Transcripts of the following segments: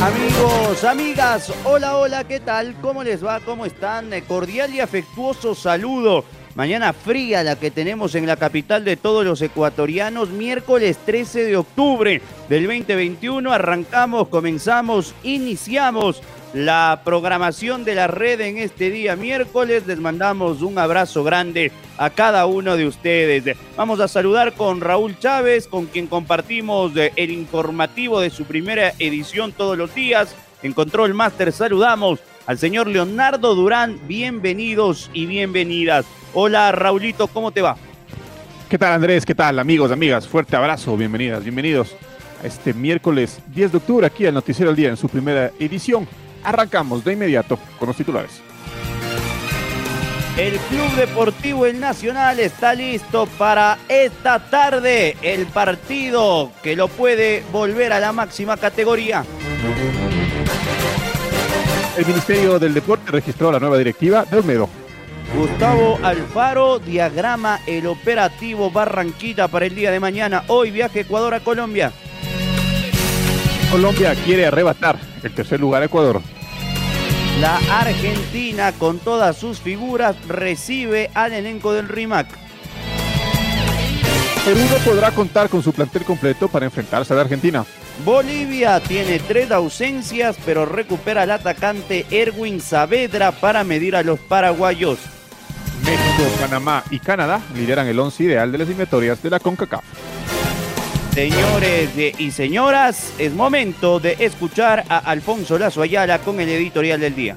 Amigos, amigas, hola, hola, ¿qué tal? ¿Cómo les va? ¿Cómo están? Cordial y afectuoso saludo. Mañana fría la que tenemos en la capital de todos los ecuatorianos, miércoles 13 de octubre del 2021. Arrancamos, comenzamos, iniciamos la programación de la red en este día miércoles. Les mandamos un abrazo grande a cada uno de ustedes. Vamos a saludar con Raúl Chávez, con quien compartimos eh, el informativo de su primera edición todos los días. En Control Master saludamos al señor Leonardo Durán. Bienvenidos y bienvenidas. Hola Raulito, ¿cómo te va? ¿Qué tal Andrés? ¿Qué tal amigos, amigas? Fuerte abrazo, bienvenidas, bienvenidos a este miércoles 10 de octubre aquí al Noticiero del Día en su primera edición. Arrancamos de inmediato con los titulares. El Club Deportivo El Nacional está listo para esta tarde el partido que lo puede volver a la máxima categoría. El Ministerio del Deporte registró la nueva directiva de Olmedo. Gustavo Alfaro diagrama el operativo Barranquita para el día de mañana. Hoy viaje Ecuador a Colombia. Colombia quiere arrebatar el tercer lugar a Ecuador. La Argentina, con todas sus figuras, recibe al elenco del RIMAC. Perú no podrá contar con su plantel completo para enfrentarse a la Argentina. Bolivia tiene tres ausencias, pero recupera al atacante Erwin Saavedra para medir a los paraguayos. México, Panamá y Canadá lideran el once ideal de las eliminatorias de la CONCACAF. Señores y señoras, es momento de escuchar a Alfonso Lazo Ayala con el editorial del día.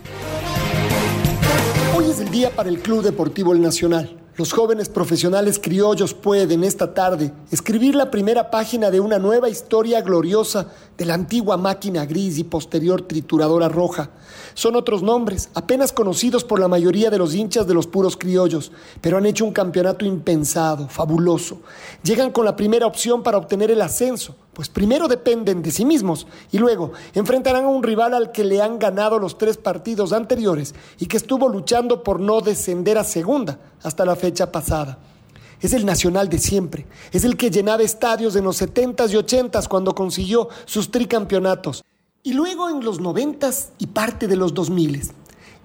Hoy es el día para el Club Deportivo Nacional. Los jóvenes profesionales criollos pueden esta tarde escribir la primera página de una nueva historia gloriosa de la antigua máquina gris y posterior trituradora roja. Son otros nombres, apenas conocidos por la mayoría de los hinchas de los puros criollos, pero han hecho un campeonato impensado, fabuloso. Llegan con la primera opción para obtener el ascenso, pues primero dependen de sí mismos y luego enfrentarán a un rival al que le han ganado los tres partidos anteriores y que estuvo luchando por no descender a segunda hasta la fecha pasada. Es el nacional de siempre, es el que llenaba estadios en los 70s y 80s cuando consiguió sus tricampeonatos y luego en los 90s y parte de los 2000s.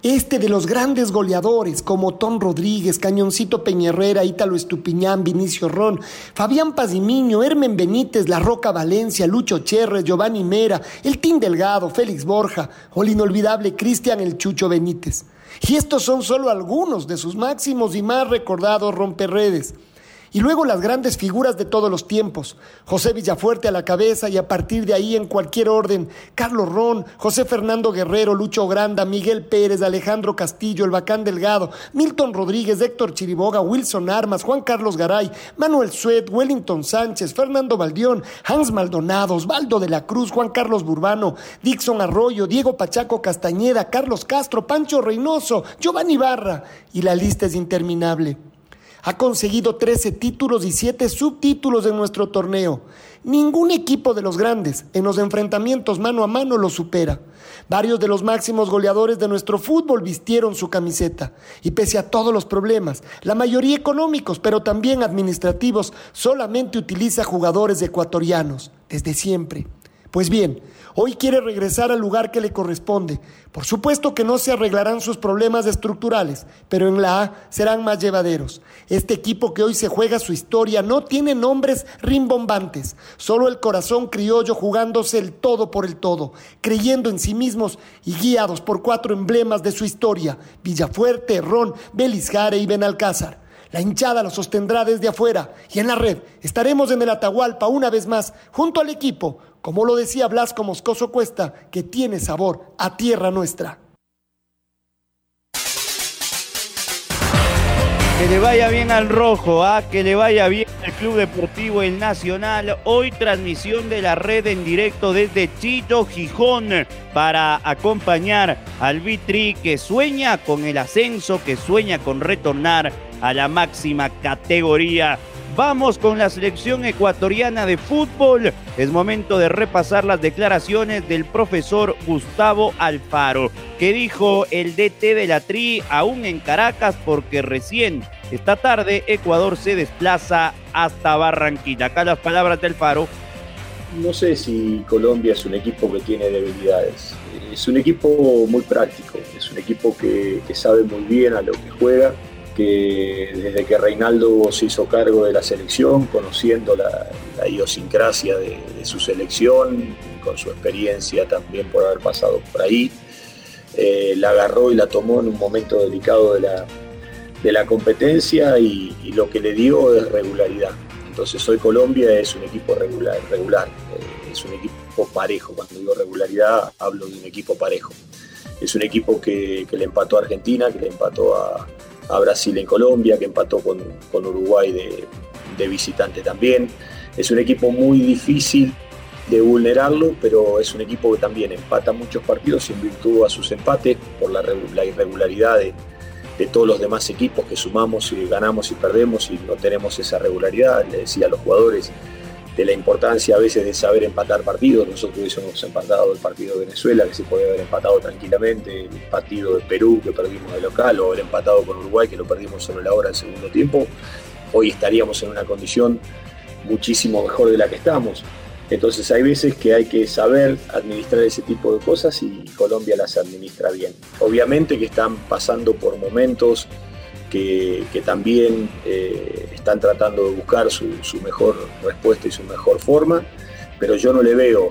Este de los grandes goleadores como Tom Rodríguez, Cañoncito Peñerrera, Ítalo Estupiñán, Vinicio Ron, Fabián Pazimiño, Hermen Benítez, La Roca Valencia, Lucho Cherres, Giovanni Mera, El Tin Delgado, Félix Borja o el inolvidable Cristian El Chucho Benítez. Y estos son solo algunos de sus máximos y más recordados romperredes. Y luego las grandes figuras de todos los tiempos. José Villafuerte a la cabeza y a partir de ahí en cualquier orden. Carlos Ron, José Fernando Guerrero, Lucho Granda, Miguel Pérez, Alejandro Castillo, El Bacán Delgado, Milton Rodríguez, Héctor Chiriboga, Wilson Armas, Juan Carlos Garay, Manuel Suet, Wellington Sánchez, Fernando Valdión, Hans Maldonado, Osvaldo de la Cruz, Juan Carlos Burbano, Dixon Arroyo, Diego Pachaco Castañeda, Carlos Castro, Pancho Reynoso, Giovanni Barra. Y la lista es interminable. Ha conseguido 13 títulos y 7 subtítulos en nuestro torneo. Ningún equipo de los grandes en los enfrentamientos mano a mano lo supera. Varios de los máximos goleadores de nuestro fútbol vistieron su camiseta. Y pese a todos los problemas, la mayoría económicos, pero también administrativos, solamente utiliza jugadores ecuatorianos, desde siempre. Pues bien, hoy quiere regresar al lugar que le corresponde. Por supuesto que no se arreglarán sus problemas estructurales, pero en la A serán más llevaderos. Este equipo que hoy se juega su historia no tiene nombres rimbombantes, solo el corazón criollo jugándose el todo por el todo, creyendo en sí mismos y guiados por cuatro emblemas de su historia, Villafuerte, Ron, Belisjare y Benalcázar. La hinchada lo sostendrá desde afuera y en la red estaremos en el Atahualpa una vez más junto al equipo, como lo decía Blasco Moscoso Cuesta, que tiene sabor a tierra nuestra. Que le vaya bien al rojo, ¿ah? que le vaya bien al Club Deportivo El Nacional. Hoy transmisión de la red en directo desde Chito, Gijón, para acompañar al Vitri que sueña con el ascenso, que sueña con retornar a la máxima categoría. Vamos con la selección ecuatoriana de fútbol. Es momento de repasar las declaraciones del profesor Gustavo Alfaro, que dijo el DT de la Tri aún en Caracas porque recién esta tarde Ecuador se desplaza hasta Barranquilla. Acá las palabras del Alfaro. No sé si Colombia es un equipo que tiene debilidades. Es un equipo muy práctico, es un equipo que, que sabe muy bien a lo que juega que desde que Reinaldo se hizo cargo de la selección, conociendo la, idiosincrasia de, su selección, con su experiencia también por haber pasado por ahí, eh, la agarró y la tomó en un momento delicado de la, de la competencia y, lo que le dio es regularidad. Entonces hoy Colombia es un equipo regular, eh, es un equipo parejo. Cuando digo regularidad hablo de un equipo parejo. Es un equipo que le empató a Argentina, que le empató a, a Brasil en Colombia, que empató con, Uruguay de, visitante también. Es un equipo muy difícil de vulnerarlo, pero es un equipo que también empata muchos partidos en virtud a sus empates por la, irregularidad de, de, todos los demás equipos que sumamos y ganamos y perdemos y no tenemos esa regularidad. Le decía a los jugadores, de la importancia a veces de saber empatar partidos. Nosotros hubiésemos empatado el partido de Venezuela, que se podía haber empatado tranquilamente, el partido de Perú que perdimos de local, o haber empatado con Uruguay que lo perdimos solo la hora del segundo tiempo. Hoy estaríamos en una condición muchísimo mejor de la que estamos. Entonces hay veces que hay que saber administrar ese tipo de cosas y Colombia las administra bien. Obviamente que están pasando por momentos que, también eh, están tratando de buscar su, mejor respuesta y su mejor forma, pero yo no le veo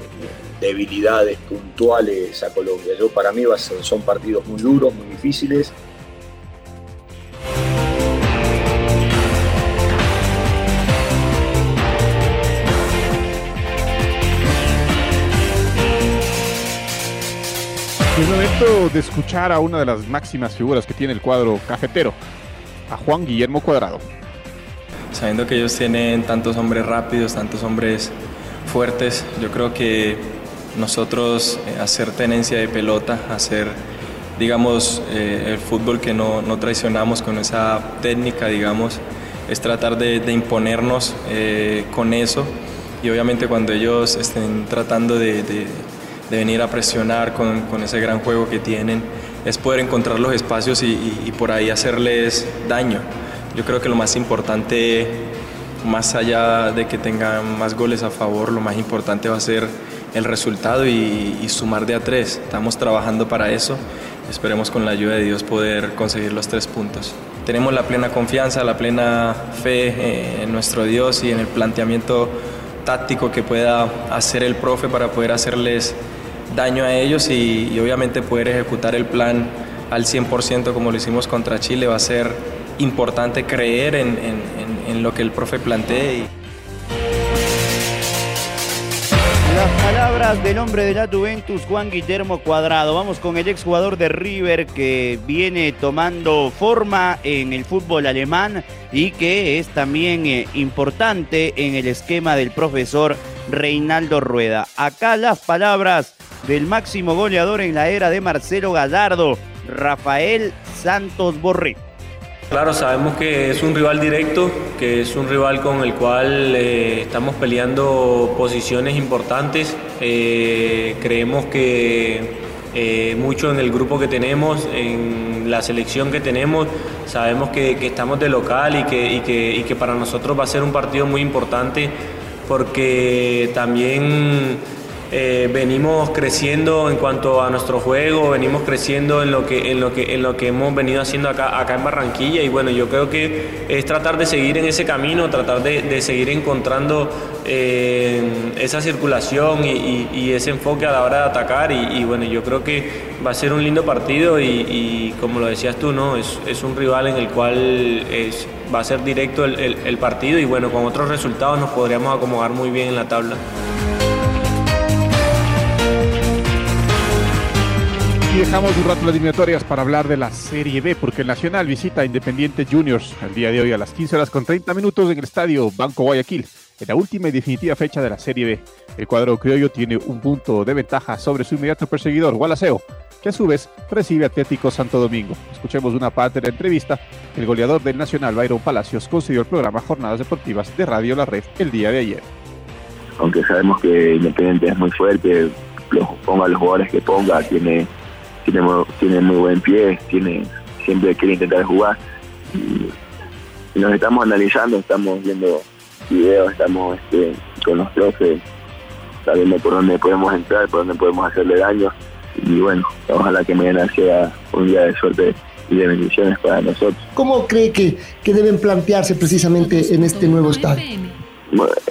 debilidades puntuales a Colombia. Yo para mí son partidos muy duros, muy difíciles. Es momento de escuchar a una de las máximas figuras que tiene el cuadro cafetero, a Juan Guillermo Cuadrado. Sabiendo que ellos tienen tantos hombres rápidos, tantos hombres fuertes, yo creo que nosotros eh, hacer tenencia de pelota, hacer, digamos, eh, el fútbol que no, no, traicionamos con esa técnica, digamos, es tratar de, imponernos eh, con eso. Y obviamente cuando ellos estén tratando de, de, venir a presionar con, con ese gran juego que tienen, es poder encontrar los espacios y, por ahí hacerles daño. Yo creo que lo más importante, más allá de que tengan más goles a favor, lo más importante va a ser el resultado y, sumar de a tres. Estamos trabajando para eso. Esperemos con la ayuda de Dios poder conseguir los tres puntos. Tenemos la plena confianza, la plena fe eh, en nuestro Dios y en el planteamiento táctico que pueda hacer el profe para poder hacerles daño a ellos y, obviamente poder ejecutar el plan al 100% como lo hicimos contra Chile va a ser importante creer en, lo que el profe plantee. Las palabras del hombre de la Juventus, Juan Guillermo Cuadrado. Vamos con el exjugador de River que viene tomando forma en el fútbol alemán y que es también eh, importante en el esquema del profesor Reinaldo Rueda. Acá las palabras del máximo goleador en la era de Marcelo Gallardo, Rafael Santos Borré. Claro, sabemos que es un rival directo, que es un rival con el cual eh, estamos peleando posiciones importantes. Eh, creemos que eh, mucho en el grupo que tenemos, en la selección que tenemos, sabemos que, estamos de local y que, y que para nosotros va a ser un partido muy importante porque también eh, venimos creciendo en cuanto a nuestro juego, venimos creciendo en lo que, en lo que, en lo que hemos venido haciendo acá, acá en Barranquilla y bueno, yo creo que es tratar de seguir en ese camino, tratar de, seguir encontrando eh, esa circulación y, ese enfoque a la hora de atacar y, bueno, yo creo que va a ser un lindo partido y, como lo decías tú, ¿no? Es, es un rival en el cual es, va a ser directo el partido y bueno, con otros resultados nos podríamos acomodar muy bien en la tabla. Dejamos un rato las eliminatorias para hablar de la Serie B, porque el Nacional visita a Independiente Juniors el día de hoy a las 15 horas con 30 minutos en el estadio Banco Guayaquil, en la última y definitiva fecha de la Serie B. El cuadro criollo tiene un punto de ventaja sobre su inmediato perseguidor, Gualaceo, que a su vez recibe Atlético Santo Domingo. Escuchemos una parte de la entrevista. El goleador del Nacional, Byron Palacios, concedió el programa Jornadas Deportivas de Radio La Red el día de ayer. Aunque sabemos que Independiente es muy fuerte, ponga los jugadores que ponga, tiene tiene, tiene muy buen pie, tiene siempre quiere intentar jugar. Y, nos estamos analizando, estamos viendo videos, estamos este, con los profes, sabiendo por dónde podemos entrar, por dónde podemos hacerle daño. Y bueno, ojalá que mañana sea un día de suerte y de bendiciones para nosotros. ¿Cómo cree que, que deben plantearse precisamente en este nuevo estadio?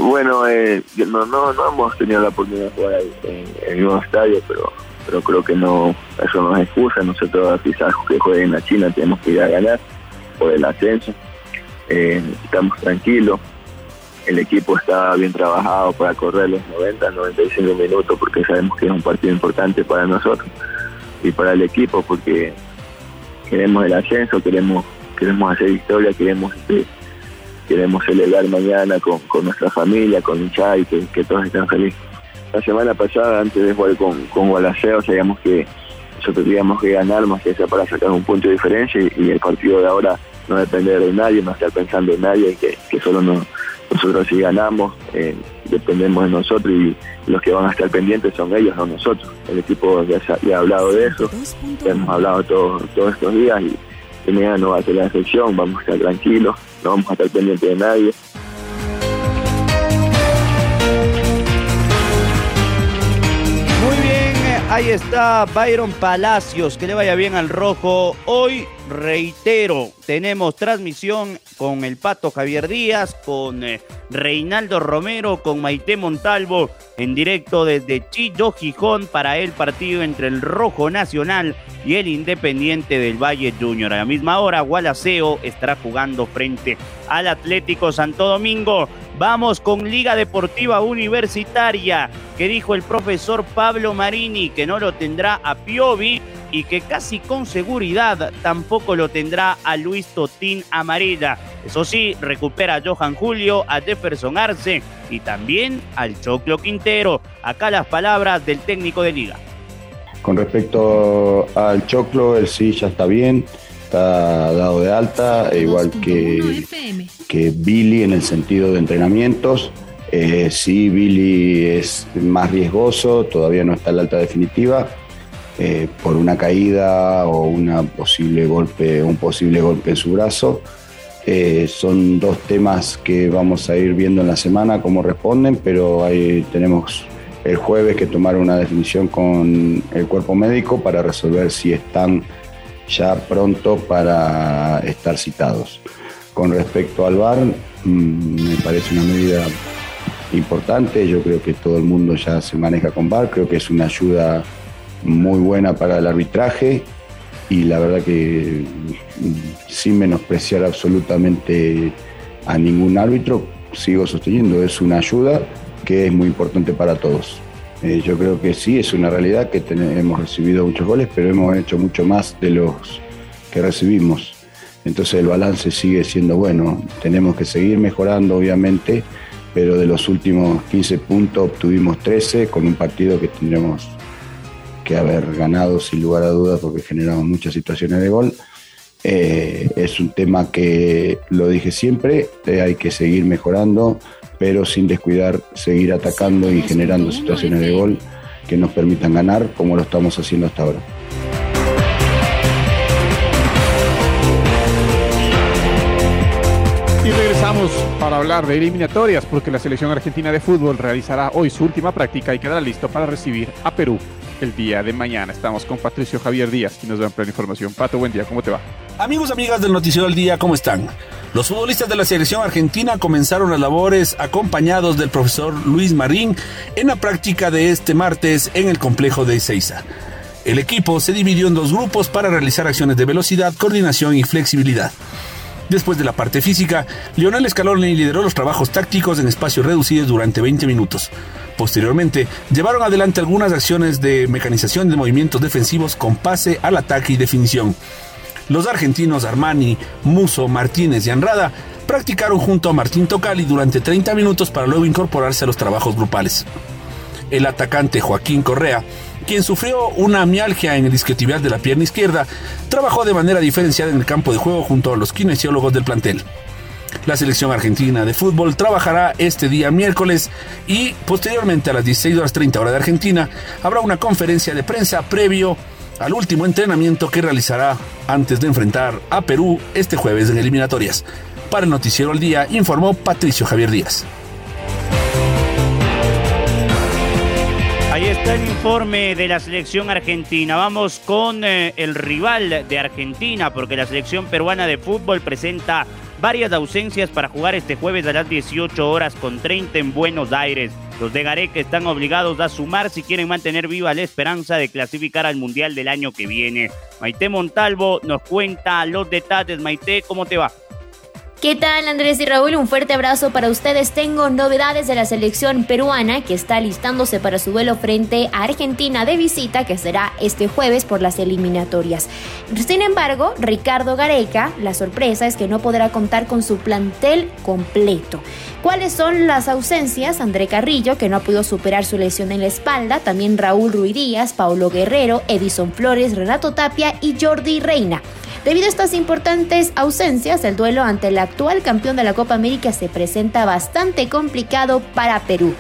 Bueno, eh, no, no, no hemos tenido la oportunidad de jugar en el nuevo estadio, pero pero creo que no eso no es excusa. Nosotros quizás que jueguen en la China tenemos que ir a ganar por el ascenso. Eh, estamos tranquilos. El equipo está bien trabajado para correr los 90, 95 minutos porque sabemos que es un partido importante para nosotros y para el equipo porque queremos el ascenso, queremos queremos hacer historia, queremos este, queremos celebrar mañana con, nuestra familia, con hinchada y que, que todos estén felices la semana pasada, antes de jugar con, con Gualaceo, sabíamos que nosotros teníamos que ganar más que sea para sacar un punto de diferencia y, el partido de ahora no depender de nadie, no estar pensando en nadie, que, solo nosotros si ganamos, eh, dependemos de nosotros y los que van a estar pendientes son ellos, no nosotros. El equipo ya, ha hablado de eso, ya hemos hablado todos estos días y, y mañana no va a ser la excepción, vamos a estar tranquilos, no vamos a estar pendientes de nadie. Ahí está Byron Palacios, que le vaya bien al rojo. Hoy, reitero, tenemos transmisión con el Pato Javier Díaz, con eh, Reinaldo Romero, con Maite Montalvo, en directo desde Chillo, Gijón, para el partido entre el Rojo Nacional y el Independiente del Valle Junior. A la misma hora, Gualaceo estará jugando frente al Atlético Santo Domingo. Vamos con Liga Deportiva Universitaria, que dijo el profesor Pablo Marini que no lo tendrá a Piovi y que casi con seguridad tampoco lo tendrá a Luis Totín Amarilla. Eso sí, recupera a Johan Julio, a Jefferson Arce y también al Choclo Quintero. Acá las palabras del técnico de liga. Con respecto al Choclo, el sí ya está bien está dado de alta, igual que, que Billy en el sentido de entrenamientos. Eh, sí, Billy es más riesgoso, todavía no está en la alta definitiva, eh, por una caída o una posible golpe, un posible golpe en su brazo. Eh, son dos temas que vamos a ir viendo en la semana cómo responden, pero ahí tenemos el jueves que tomar una definición con el cuerpo médico para resolver si están ya pronto para estar citados. Con respecto al VAR, mm, me parece una medida importante, yo creo que todo el mundo ya se maneja con VAR, creo que es una ayuda muy buena para el arbitraje y la verdad que mm, sin menospreciar absolutamente a ningún árbitro, sigo sosteniendo, es una ayuda que es muy importante para todos. Eh, yo creo que sí, es una realidad que hemos recibido muchos goles, pero hemos hecho mucho más de los que recibimos. Entonces el balance sigue siendo bueno. Tenemos que seguir mejorando, obviamente, pero de los últimos 15 puntos obtuvimos 13 con un partido que tendríamos que haber ganado sin lugar a dudas porque generamos muchas situaciones de gol. Eh, es un tema que, lo dije siempre, eh, hay que seguir mejorando pero sin descuidar seguir atacando y generando situaciones de gol que nos permitan ganar como lo estamos haciendo hasta ahora. Y regresamos para hablar de eliminatorias, porque la selección argentina de fútbol realizará hoy su última práctica y quedará listo para recibir a Perú el día de mañana. Estamos con Patricio Javier Díaz, quien nos da plena información. Pato, buen día, ¿cómo te va? Amigos, amigas del Noticiero del Día, ¿cómo están? Los futbolistas de la selección argentina comenzaron las labores acompañados del profesor Luis Marín en la práctica de este martes en el complejo de Ezeiza. El equipo se dividió en dos grupos para realizar acciones de velocidad, coordinación y flexibilidad. Después de la parte física, Lionel Scaloni lideró los trabajos tácticos en espacios reducidos durante 20 minutos. Posteriormente, llevaron adelante algunas acciones de mecanización de movimientos defensivos con pase al ataque y definición. Los argentinos Armani, Muso, Martínez y Anrada practicaron junto a Martín Tocali durante 30 minutos para luego incorporarse a los trabajos grupales. El atacante Joaquín Correa quien sufrió una mialgia en el isquiotibial de la pierna izquierda, trabajó de manera diferenciada en el campo de juego junto a los kinesiólogos del plantel. La selección argentina de fútbol trabajará este día miércoles y posteriormente a las 16 horas 30 horas de Argentina habrá una conferencia de prensa previo al último entrenamiento que realizará antes de enfrentar a Perú este jueves en eliminatorias. Para el Noticiero al Día informó Patricio Javier Díaz. Ahí está el informe de la selección argentina. Vamos con eh, el rival de Argentina, porque la selección peruana de fútbol presenta varias ausencias para jugar este jueves a las 18 horas con 30 en Buenos Aires. Los de Gareca están obligados a sumar si quieren mantener viva la esperanza de clasificar al Mundial del año que viene. Maite Montalvo nos cuenta los detalles. Maite, ¿cómo te va? ¿Qué tal Andrés y Raúl? Un fuerte abrazo para ustedes. Tengo novedades de la selección peruana que está listándose para su vuelo frente a Argentina de visita que será este jueves por las eliminatorias. Sin embargo, Ricardo Gareca, la sorpresa es que no podrá contar con su plantel completo. ¿Cuáles son las ausencias? André Carrillo, que no ha podido superar su lesión en la espalda, también Raúl Ruidíaz, Paulo Guerrero, Edison Flores, Renato Tapia y Jordi Reina. Debido a estas importantes ausencias, el duelo ante el actual campeón de la Copa América se presenta bastante complicado para Perú.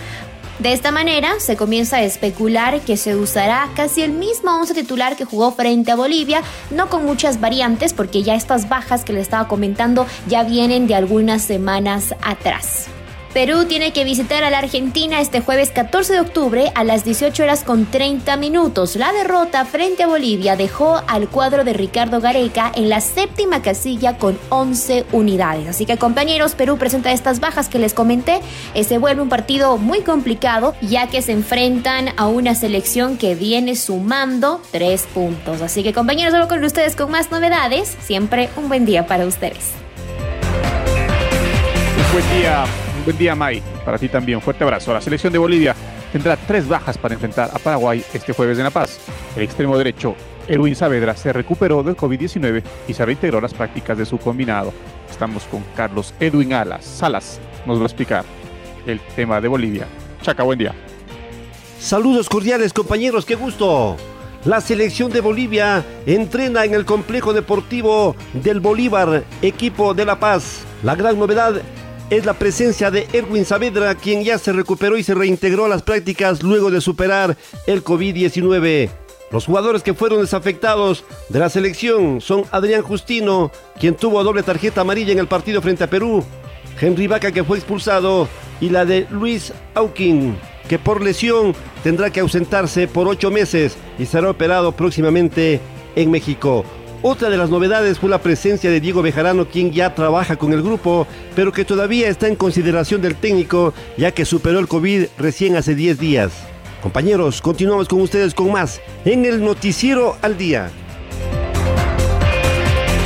De esta manera, se comienza a especular que se usará casi el mismo once titular que jugó frente a Bolivia, no con muchas variantes, porque ya estas bajas que le estaba comentando ya vienen de algunas semanas atrás. Perú tiene que visitar a la Argentina este jueves 14 de octubre a las 18 horas con 30 minutos. La derrota frente a Bolivia dejó al cuadro de Ricardo Gareca en la séptima casilla con 11 unidades. Así que compañeros, Perú presenta estas bajas que les comenté. Se vuelve un partido muy complicado ya que se enfrentan a una selección que viene sumando tres puntos. Así que compañeros, vuelvo con ustedes con más novedades. Siempre un buen día para ustedes. buen día Buen día, May. Para ti también. Fuerte abrazo. La selección de Bolivia tendrá tres bajas para enfrentar a Paraguay este jueves en La Paz. El extremo derecho, Erwin Saavedra, se recuperó del COVID-19 y se reintegró a las prácticas de su combinado. Estamos con Carlos Edwin Alas. Salas nos va a explicar el tema de Bolivia. Chaca, buen día. Saludos cordiales, compañeros. Qué gusto. La selección de Bolivia entrena en el complejo deportivo del Bolívar, equipo de La Paz. La gran novedad es la presencia de Erwin Saavedra, quien ya se recuperó y se reintegró a las prácticas luego de superar el COVID-19. Los jugadores que fueron desafectados de la selección son Adrián Justino, quien tuvo doble tarjeta amarilla en el partido frente a Perú, Henry Vaca, que fue expulsado, y la de Luis Aukin, que por lesión tendrá que ausentarse por ocho meses y será operado próximamente en México. Otra de las novedades fue la presencia de Diego Bejarano, quien ya trabaja con el grupo, pero que todavía está en consideración del técnico, ya que superó el COVID recién hace 10 días. Compañeros, continuamos con ustedes con más en el Noticiero al Día.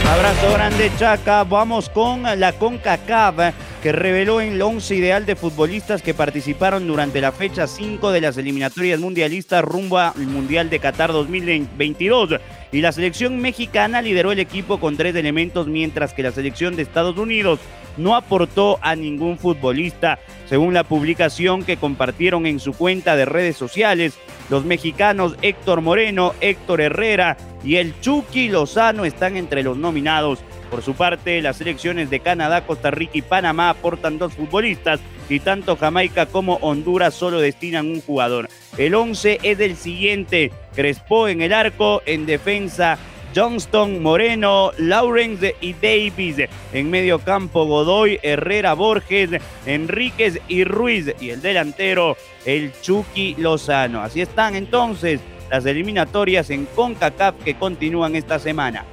Abrazo grande, Chaca. Vamos con la CONCACAF que reveló el once ideal de futbolistas que participaron durante la fecha 5 de las eliminatorias mundialistas rumbo al Mundial de Qatar 2022. Y la selección mexicana lideró el equipo con tres elementos, mientras que la selección de Estados Unidos no aportó a ningún futbolista. Según la publicación que compartieron en su cuenta de redes sociales, los mexicanos Héctor Moreno, Héctor Herrera y el Chucky Lozano están entre los nominados. Por su parte, las selecciones de Canadá, Costa Rica y Panamá aportan dos futbolistas y tanto Jamaica como Honduras solo destinan un jugador. El 11 es del siguiente, Crespo en el arco, en defensa Johnston, Moreno, Lawrence y Davis. En medio campo Godoy, Herrera, Borges, Enríquez y Ruiz. Y el delantero, el Chucky Lozano. Así están entonces las eliminatorias en CONCACAF que continúan esta semana.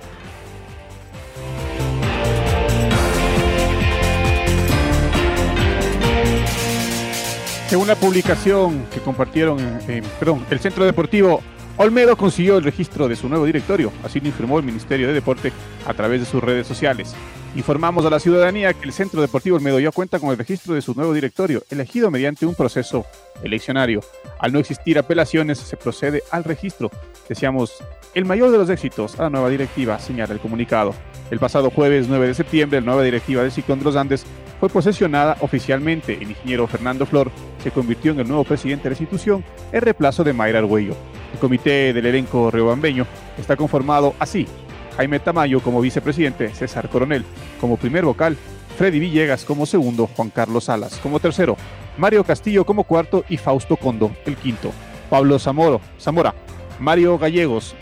Según la publicación que compartieron en, perdón, el Centro Deportivo Olmedo consiguió el registro de su nuevo directorio, así lo informó el Ministerio de Deporte a través de sus redes sociales. Informamos a la ciudadanía que el Centro Deportivo Olmedo ya cuenta con el registro de su nuevo directorio, elegido mediante un proceso eleccionario. Al no existir apelaciones, se procede al registro. Deseamos el mayor de los éxitos a la nueva directiva, señala el comunicado. El pasado jueves 9 de septiembre, la nueva directiva del Ciclón de los Andes fue posesionada oficialmente. El ingeniero Fernando Flor se convirtió en el nuevo presidente de la institución en reemplazo de Mayra Arguello. El comité del elenco riobambeño está conformado así. Jaime Tamayo como vicepresidente, César Coronel como primer vocal, Freddy Villegas como segundo, Juan Carlos Salas como tercero, Mario Castillo como cuarto y Fausto Condo el quinto. Pablo Zamoro, Zamora, Mario Gallegos,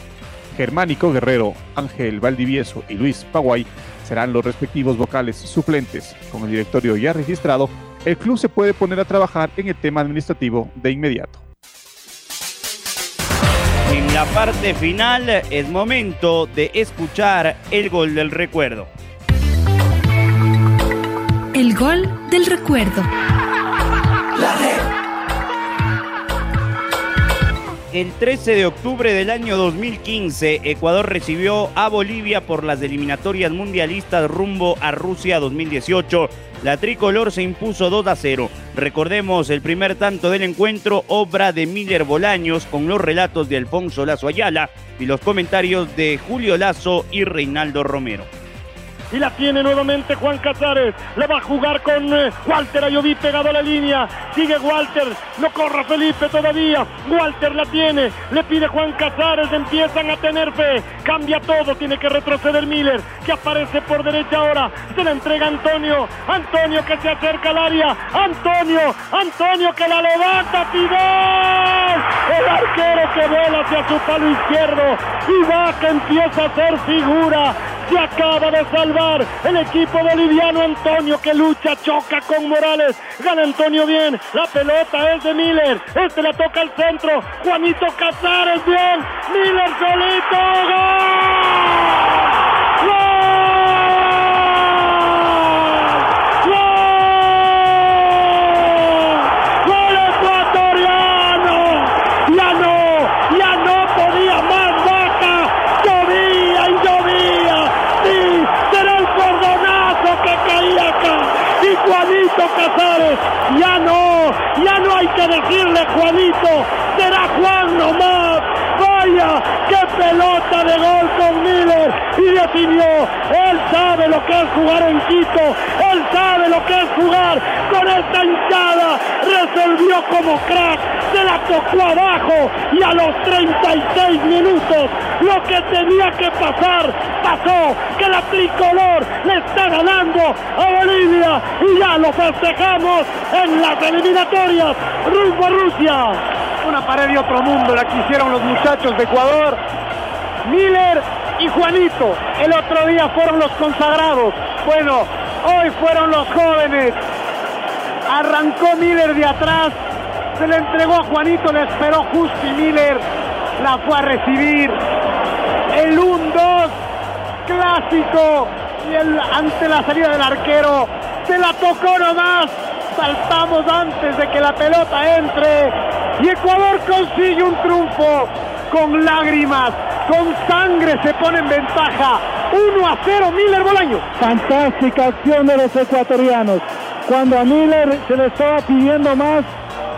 Germánico Guerrero, Ángel Valdivieso y Luis Paguay serán los respectivos vocales suplentes. Con el directorio ya registrado, el club se puede poner a trabajar en el tema administrativo de inmediato. En la parte final es momento de escuchar el gol del recuerdo. El gol del recuerdo. El 13 de octubre del año 2015, Ecuador recibió a Bolivia por las eliminatorias mundialistas rumbo a Rusia 2018. La tricolor se impuso 2 a 0. Recordemos el primer tanto del encuentro, obra de Miller Bolaños, con los relatos de Alfonso Lazo Ayala y los comentarios de Julio Lazo y Reinaldo Romero y la tiene nuevamente Juan Casares. La va a jugar con eh, Walter Ayoví pegado a la línea. Sigue Walter, no corra Felipe todavía. Walter la tiene, le pide Juan Casares, empiezan a tener fe. Cambia todo, tiene que retroceder Miller, que aparece por derecha ahora. Se la entrega Antonio. Antonio que se acerca al área. Antonio, Antonio que la levanta, Fidel. El arquero que vuela hacia su palo izquierdo. Y va que empieza a ser figura se acaba de salvar el equipo boliviano Antonio que lucha, choca con Morales, gana Antonio bien, la pelota es de Miller, este la toca al centro, Juanito Casares bien, Miller solito, ¡Gol! Ya no, ya no hay que decirle Juanito, será Juan nomás. Vaya, qué pelota de gol con Miller y definió. Él sabe lo que es jugar en Quito, él sabe lo que es jugar con esta hinchada. Resolvió como crack, se la tocó abajo y a los 36 minutos lo que tenía que pasar pasó, que la tricolor le está ganando a Bolivia y ya lo festejamos en las eliminatorias rumbo a Rusia. Una pared de otro mundo la que hicieron los muchachos de Ecuador. Miller y Juanito, el otro día fueron los consagrados. Bueno, hoy fueron los jóvenes. Arrancó Miller de atrás, se le entregó a Juanito, le esperó justo y Miller la fue a recibir. El 1-2 clásico y el, ante la salida del arquero se la tocó nomás. Saltamos antes de que la pelota entre y Ecuador consigue un triunfo con lágrimas, con sangre se pone en ventaja. 1 a 0 Miller Bolaño. Fantástica acción de los ecuatorianos. Cuando a Miller se le estaba pidiendo más,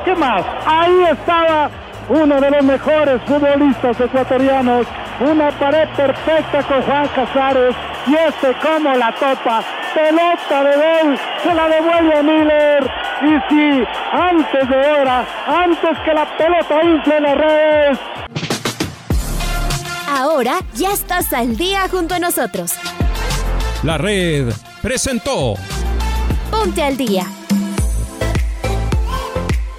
¿qué más? Ahí estaba uno de los mejores futbolistas ecuatorianos una pared perfecta con Juan Casares y este como la topa. Pelota de gol, se la devuelve a Miller. Y sí, antes de hora, antes que la pelota infle las redes. Ahora ya estás al día junto a nosotros. La red presentó. Ponte al día.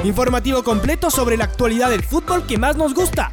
Informativo completo sobre la actualidad del fútbol que más nos gusta